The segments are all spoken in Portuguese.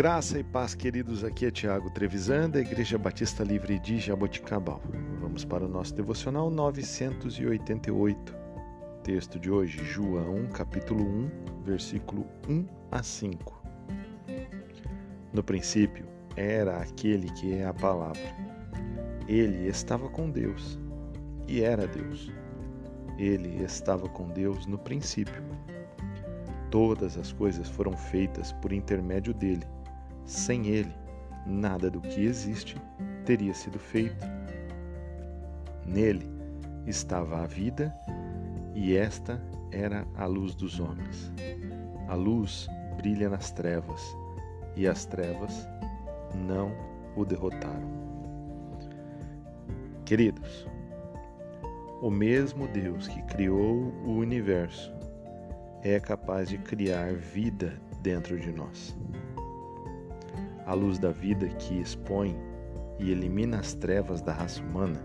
Graça e paz, queridos. Aqui é Tiago Trevisan, da Igreja Batista Livre de Jaboticabal. Vamos para o nosso devocional 988. Texto de hoje, João, capítulo 1, versículo 1 a 5. No princípio era aquele que é a palavra. Ele estava com Deus e era Deus. Ele estava com Deus no princípio. Todas as coisas foram feitas por intermédio dele sem ele, nada do que existe teria sido feito. Nele estava a vida e esta era a luz dos homens. A luz brilha nas trevas e as trevas não o derrotaram. Queridos, o mesmo Deus que criou o universo é capaz de criar vida dentro de nós. A luz da vida que expõe e elimina as trevas da raça humana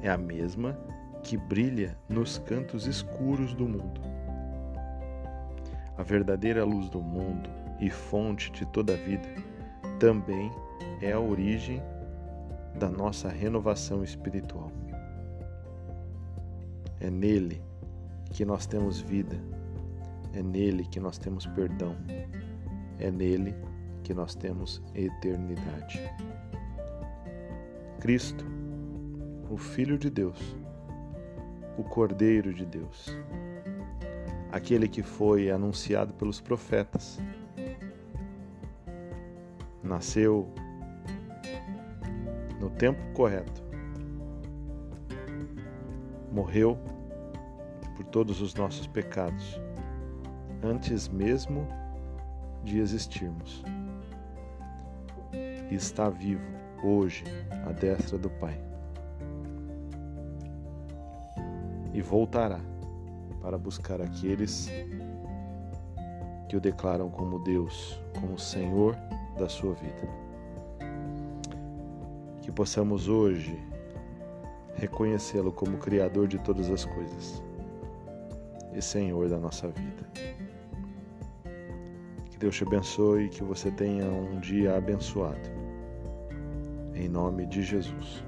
é a mesma que brilha nos cantos escuros do mundo. A verdadeira luz do mundo e fonte de toda a vida também é a origem da nossa renovação espiritual. É nele que nós temos vida, é nele que nós temos perdão, é nele que nós temos eternidade. Cristo, o Filho de Deus, o Cordeiro de Deus, aquele que foi anunciado pelos profetas, nasceu no tempo correto, morreu por todos os nossos pecados, antes mesmo de existirmos e está vivo hoje à destra do Pai. E voltará para buscar aqueles que o declaram como Deus, como Senhor da sua vida. Que possamos hoje reconhecê-lo como Criador de todas as coisas e Senhor da nossa vida. Que Deus te abençoe e que você tenha um dia abençoado. Em nome de Jesus.